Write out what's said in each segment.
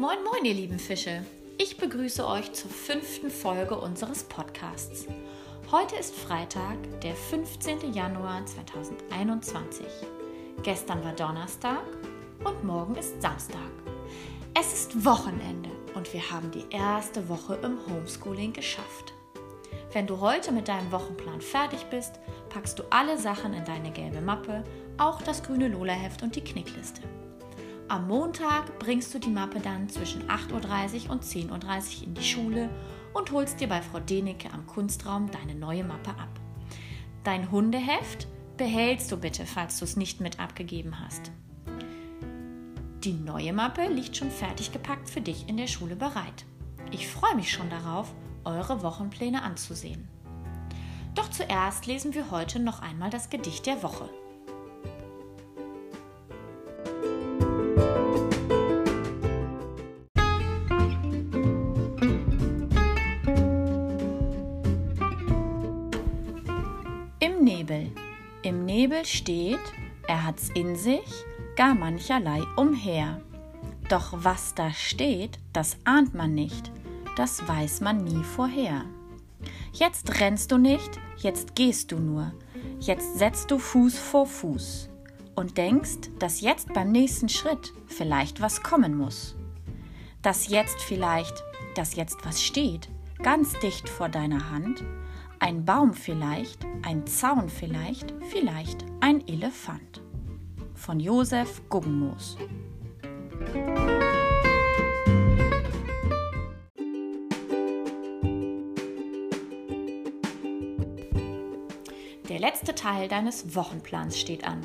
Moin, moin, ihr lieben Fische. Ich begrüße euch zur fünften Folge unseres Podcasts. Heute ist Freitag, der 15. Januar 2021. Gestern war Donnerstag und morgen ist Samstag. Es ist Wochenende und wir haben die erste Woche im Homeschooling geschafft. Wenn du heute mit deinem Wochenplan fertig bist, packst du alle Sachen in deine gelbe Mappe, auch das grüne Lola-Heft und die Knickliste. Am Montag bringst du die Mappe dann zwischen 8.30 Uhr und 10.30 Uhr in die Schule und holst dir bei Frau Denecke am Kunstraum deine neue Mappe ab. Dein Hundeheft behältst du bitte, falls du es nicht mit abgegeben hast. Die neue Mappe liegt schon fertig gepackt für dich in der Schule bereit. Ich freue mich schon darauf, eure Wochenpläne anzusehen. Doch zuerst lesen wir heute noch einmal das Gedicht der Woche. Nebel steht, er hat's in sich, gar mancherlei umher. Doch was da steht, das ahnt man nicht, das weiß man nie vorher. Jetzt rennst du nicht, jetzt gehst du nur, jetzt setzt du Fuß vor Fuß und denkst, dass jetzt beim nächsten Schritt vielleicht was kommen muss. Dass jetzt vielleicht, dass jetzt was steht, ganz dicht vor deiner Hand, ein Baum vielleicht, ein Zaun vielleicht, vielleicht ein Elefant. Von Josef Guggenmoos. Der letzte Teil deines Wochenplans steht an.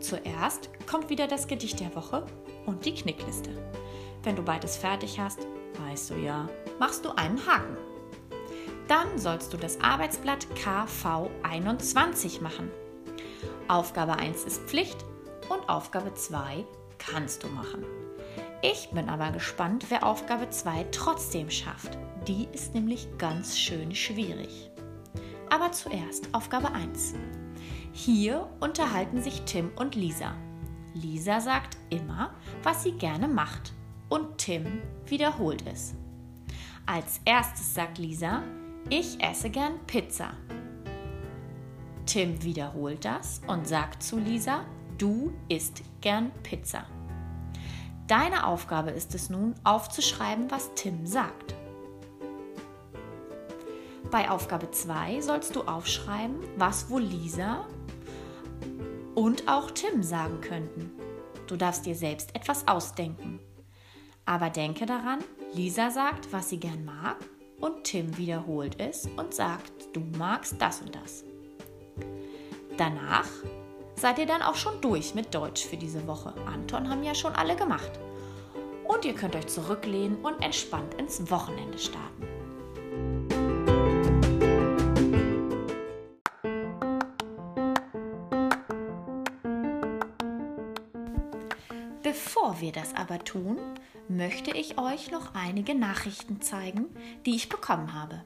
Zuerst kommt wieder das Gedicht der Woche und die Knickliste. Wenn du beides fertig hast, weißt du ja, machst du einen Haken. Dann sollst du das Arbeitsblatt KV 21 machen. Aufgabe 1 ist Pflicht und Aufgabe 2 kannst du machen. Ich bin aber gespannt, wer Aufgabe 2 trotzdem schafft. Die ist nämlich ganz schön schwierig. Aber zuerst Aufgabe 1. Hier unterhalten sich Tim und Lisa. Lisa sagt immer, was sie gerne macht und Tim wiederholt es. Als erstes sagt Lisa, ich esse gern Pizza. Tim wiederholt das und sagt zu Lisa, du isst gern Pizza. Deine Aufgabe ist es nun, aufzuschreiben, was Tim sagt. Bei Aufgabe 2 sollst du aufschreiben, was wohl Lisa und auch Tim sagen könnten. Du darfst dir selbst etwas ausdenken. Aber denke daran, Lisa sagt, was sie gern mag und Tim wiederholt es und sagt, du magst das und das. Danach seid ihr dann auch schon durch mit Deutsch für diese Woche. Anton haben ja schon alle gemacht. Und ihr könnt euch zurücklehnen und entspannt ins Wochenende starten. Bevor wir das aber tun, möchte ich euch noch einige Nachrichten zeigen, die ich bekommen habe.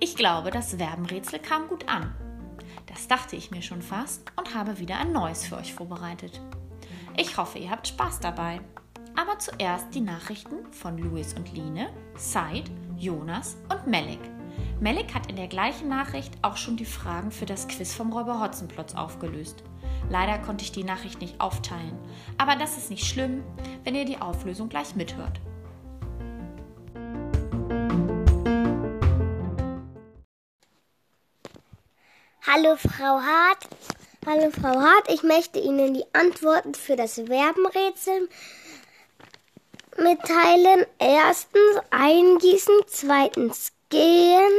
Ich glaube, das Verbenrätsel kam gut an. Das dachte ich mir schon fast und habe wieder ein neues für euch vorbereitet. Ich hoffe, ihr habt Spaß dabei. Aber zuerst die Nachrichten von Louis und Line, Said, Jonas und Melik. Melik hat in der gleichen Nachricht auch schon die Fragen für das Quiz vom Räuber Hotzenplotz aufgelöst. Leider konnte ich die Nachricht nicht aufteilen, aber das ist nicht schlimm, wenn ihr die Auflösung gleich mithört. Hallo Frau Hart. Hallo Frau Hart, ich möchte Ihnen die Antworten für das Verbenrätsel mitteilen. Erstens eingießen, zweitens gehen,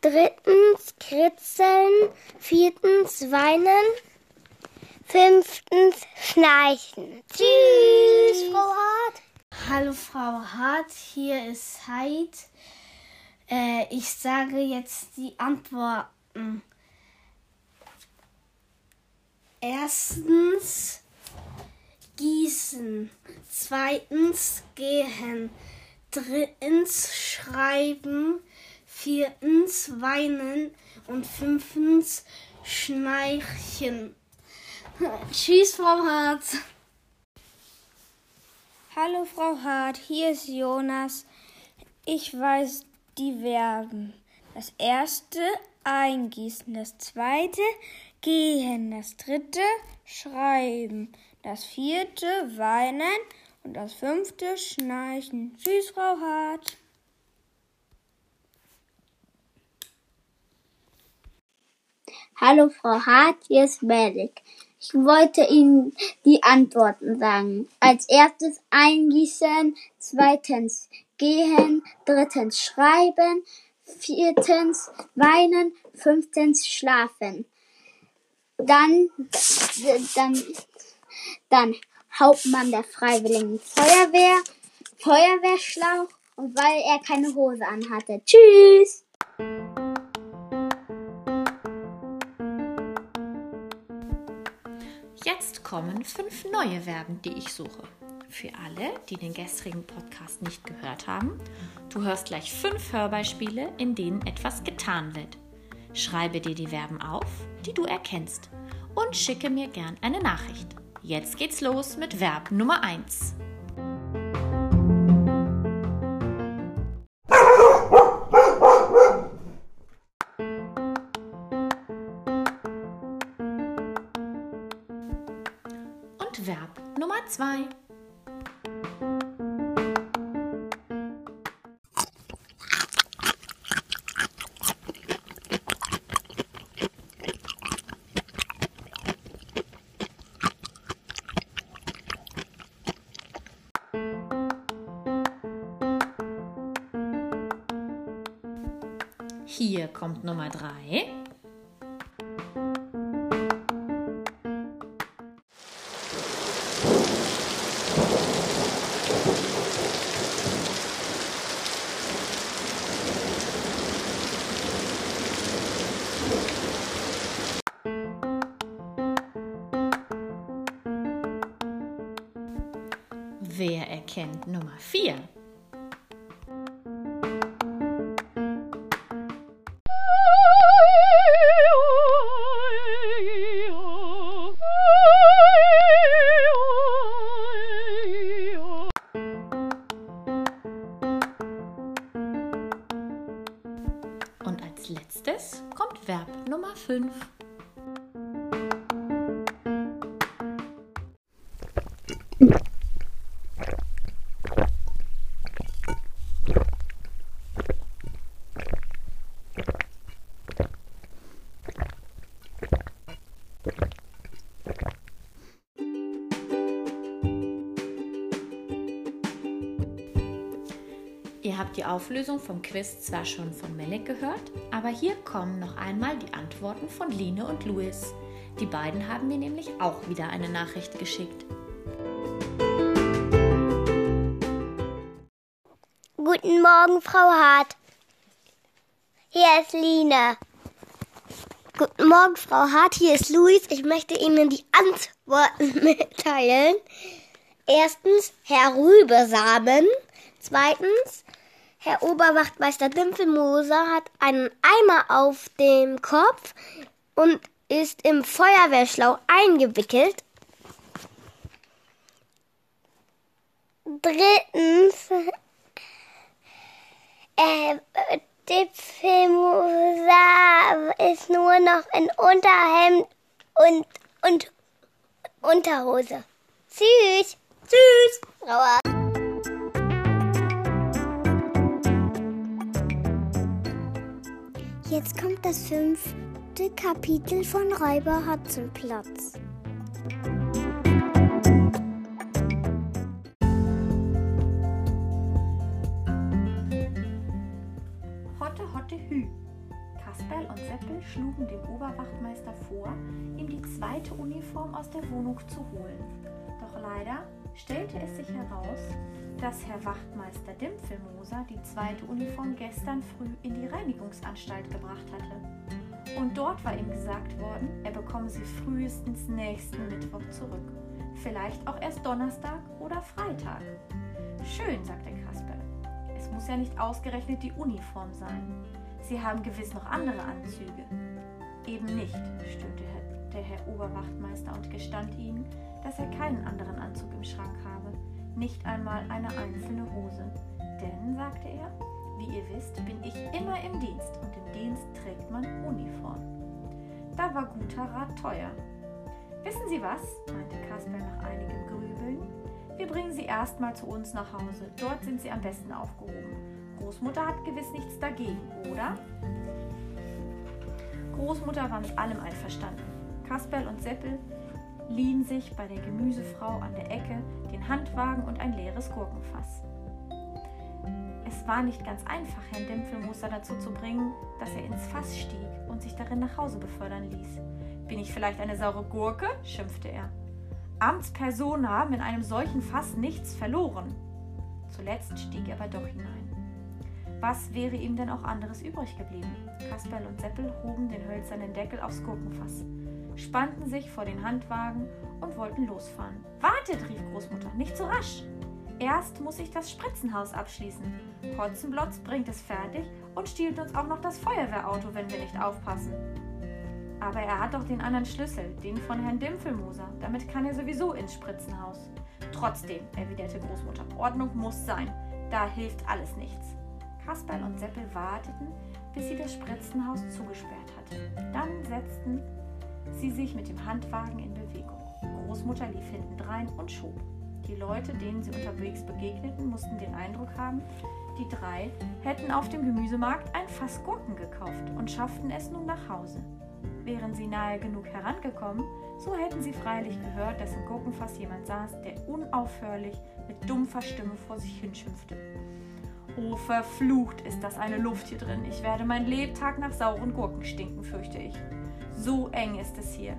drittens kritzeln, viertens weinen, fünftens schnarchen. Tschüss, Frau Hart. Hallo Frau Hart, hier ist Heid. Äh, ich sage jetzt die Antworten. Erstens gießen, zweitens gehen, drittens schreiben, viertens weinen und fünftens schnarchen. Tschüss, Frau Hart. Hallo Frau Hart, hier ist Jonas. Ich weiß die Verben. Das erste eingießen, das zweite gehen, das dritte schreiben, das vierte weinen und das fünfte schnarchen. Tschüss, Frau Hart. Hallo Frau Hart, hier ist Melik. Ich wollte Ihnen die Antworten sagen. Als erstes eingießen, zweitens gehen, drittens schreiben, viertens weinen, fünftens schlafen. Dann, dann, dann Hauptmann der Freiwilligen Feuerwehr, Feuerwehrschlauch und weil er keine Hose anhatte. Tschüss! Jetzt kommen fünf neue Verben, die ich suche. Für alle, die den gestrigen Podcast nicht gehört haben, du hörst gleich fünf Hörbeispiele, in denen etwas getan wird. Schreibe dir die Verben auf, die du erkennst und schicke mir gern eine Nachricht. Jetzt geht's los mit Verb Nummer 1. Und Verb Nummer 2. Hier kommt Nummer 3. Wer erkennt Nummer 4? Und als letztes kommt Verb Nummer 5. Ihr habt die Auflösung vom Quiz zwar schon von Melek gehört, aber hier kommen noch einmal die Antworten von Line und Louis. Die beiden haben mir nämlich auch wieder eine Nachricht geschickt. Guten Morgen, Frau Hart. Hier ist Line. Guten Morgen, Frau Hart. Hier ist Luis. Ich möchte Ihnen die Antworten mitteilen. Erstens, Herr Rübesamen. Zweitens, Herr Oberwachtmeister Dimpfelmoser hat einen Eimer auf dem Kopf und ist im Feuerwehrschlauch eingewickelt. Drittens, äh, Dimpfelmoser ist nur noch in Unterhemd und, und Unterhose. Tschüss. Tschüss. Frau Jetzt kommt das fünfte Kapitel von Räuber Hotzenplotz. Hotte, Hotte, Hü. Kasperl und Seppel schlugen dem Oberwachtmeister vor, ihm die zweite Uniform aus der Wohnung zu holen. Doch leider stellte es sich heraus, dass Herr Wachtmeister Dimpfelmoser die zweite Uniform gestern früh in die Reinigungsanstalt gebracht hatte. Und dort war ihm gesagt worden, er bekomme sie frühestens nächsten Mittwoch zurück. Vielleicht auch erst Donnerstag oder Freitag. Schön, sagte Kasperl. Es muss ja nicht ausgerechnet die Uniform sein. Sie haben gewiss noch andere Anzüge. Eben nicht, stöhnte der Herr Oberwachtmeister und gestand ihnen, dass er keinen anderen Anzug im Schrank habe. nicht einmal eine einzelne Hose. Denn, sagte er, wie ihr wisst, bin ich immer im Dienst und im Dienst trägt man Uniform. Da war guter Rat teuer. Wissen Sie was? meinte Kasper nach einigem Grübeln. Wir bringen Sie erstmal zu uns nach Hause. Dort sind Sie am besten aufgehoben. Großmutter hat gewiss nichts dagegen, oder? Großmutter war mit allem einverstanden. Kasperl und Seppel liehen sich bei der Gemüsefrau an der Ecke den Handwagen und ein leeres Gurkenfass. Es war nicht ganz einfach, Herrn Dämpfelmuster dazu zu bringen, dass er ins Fass stieg und sich darin nach Hause befördern ließ. Bin ich vielleicht eine saure Gurke? schimpfte er. Amtspersonen haben in einem solchen Fass nichts verloren. Zuletzt stieg er aber doch hinein. Was wäre ihm denn auch anderes übrig geblieben? Kasperl und Seppel hoben den hölzernen Deckel aufs Gurkenfass, spannten sich vor den Handwagen und wollten losfahren. Wartet, rief Großmutter, nicht so rasch. Erst muss ich das Spritzenhaus abschließen. Hotzenblotz bringt es fertig und stiehlt uns auch noch das Feuerwehrauto, wenn wir nicht aufpassen. Aber er hat doch den anderen Schlüssel, den von Herrn Dimpfelmoser. Damit kann er sowieso ins Spritzenhaus. Trotzdem, erwiderte Großmutter, Ordnung muss sein. Da hilft alles nichts. Kasperl und Seppel warteten, bis sie das Spritzenhaus zugesperrt hatte. Dann setzten sie sich mit dem Handwagen in Bewegung. Großmutter lief hintendrein und schob. Die Leute, denen sie unterwegs begegneten, mussten den Eindruck haben, die drei hätten auf dem Gemüsemarkt ein Fass Gurken gekauft und schafften es nun nach Hause. Wären sie nahe genug herangekommen, so hätten sie freilich gehört, dass im Gurkenfass jemand saß, der unaufhörlich mit dumpfer Stimme vor sich hinschimpfte. Oh, verflucht ist das eine Luft hier drin. Ich werde mein Lebtag nach sauren Gurken stinken, fürchte ich. So eng ist es hier.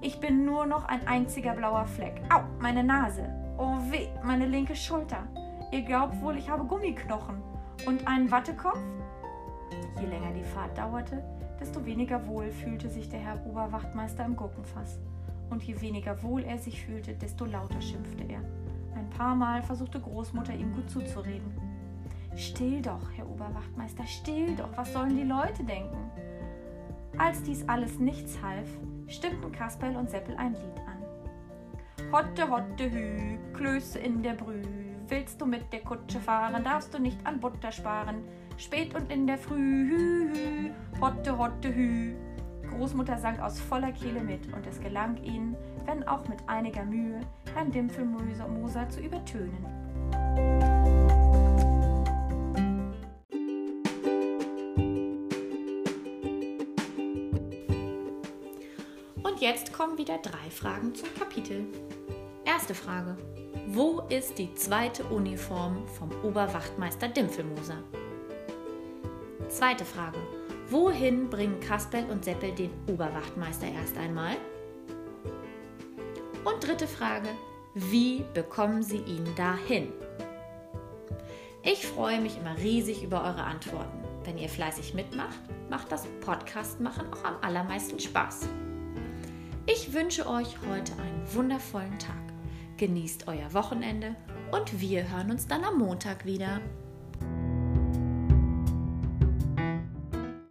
Ich bin nur noch ein einziger blauer Fleck. Au, meine Nase. Oh weh, meine linke Schulter. Ihr glaubt wohl, ich habe Gummiknochen. Und einen Wattekopf? Je länger die Fahrt dauerte, desto weniger wohl fühlte sich der Herr Oberwachtmeister im Gurkenfass. Und je weniger wohl er sich fühlte, desto lauter schimpfte er. Ein paar Mal versuchte Großmutter ihm gut zuzureden. Still doch, Herr Oberwachtmeister, still doch, was sollen die Leute denken? Als dies alles nichts half, stimmten Kasperl und Seppel ein Lied an. Hotte, hotte, hü, Klöße in der Brüh, willst du mit der Kutsche fahren, darfst du nicht an Butter sparen. Spät und in der Früh, hü, hü, hotte, hotte, hü. Großmutter sang aus voller Kehle mit und es gelang ihnen, wenn auch mit einiger Mühe, Herrn Dimpfelmoser zu übertönen. Jetzt kommen wieder drei Fragen zum Kapitel. Erste Frage. Wo ist die zweite Uniform vom Oberwachtmeister Dimpfelmoser? Zweite Frage. Wohin bringen Kasperl und Seppel den Oberwachtmeister erst einmal? Und dritte Frage. Wie bekommen sie ihn dahin? Ich freue mich immer riesig über eure Antworten. Wenn ihr fleißig mitmacht, macht das Podcast machen auch am allermeisten Spaß. Ich wünsche euch heute einen wundervollen Tag. Genießt euer Wochenende und wir hören uns dann am Montag wieder.